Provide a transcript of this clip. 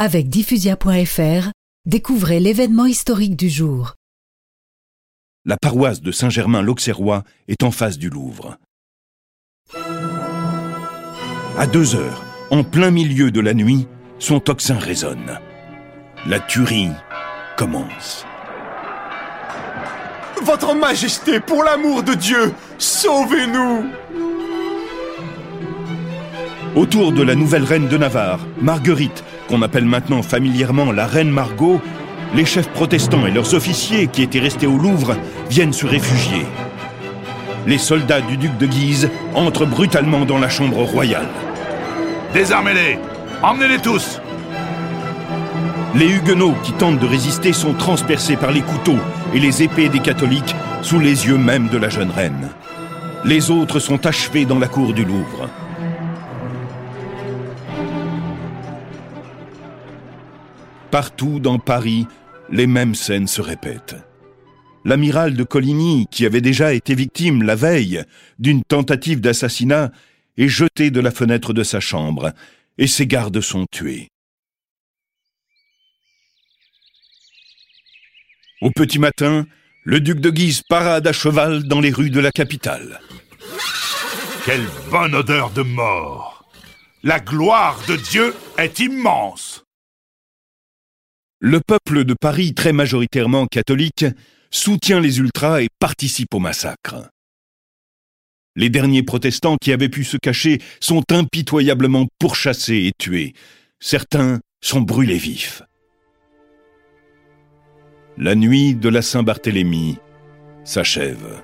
Avec diffusia.fr, découvrez l'événement historique du jour. La paroisse de Saint-Germain-l'Auxerrois est en face du Louvre. À deux heures, en plein milieu de la nuit, son tocsin résonne. La tuerie commence. Votre Majesté, pour l'amour de Dieu, sauvez-nous Autour de la nouvelle reine de Navarre, Marguerite, qu'on appelle maintenant familièrement la reine Margot, les chefs protestants et leurs officiers qui étaient restés au Louvre viennent se réfugier. Les soldats du duc de Guise entrent brutalement dans la chambre royale. Désarmez-les Emmenez-les tous Les Huguenots qui tentent de résister sont transpercés par les couteaux et les épées des catholiques sous les yeux même de la jeune reine. Les autres sont achevés dans la cour du Louvre. Partout dans Paris, les mêmes scènes se répètent. L'amiral de Coligny, qui avait déjà été victime la veille d'une tentative d'assassinat, est jeté de la fenêtre de sa chambre et ses gardes sont tués. Au petit matin, le duc de Guise parade à cheval dans les rues de la capitale. Quelle bonne odeur de mort La gloire de Dieu est immense le peuple de Paris, très majoritairement catholique, soutient les ultras et participe au massacre. Les derniers protestants qui avaient pu se cacher sont impitoyablement pourchassés et tués. Certains sont brûlés vifs. La nuit de la Saint-Barthélemy s'achève.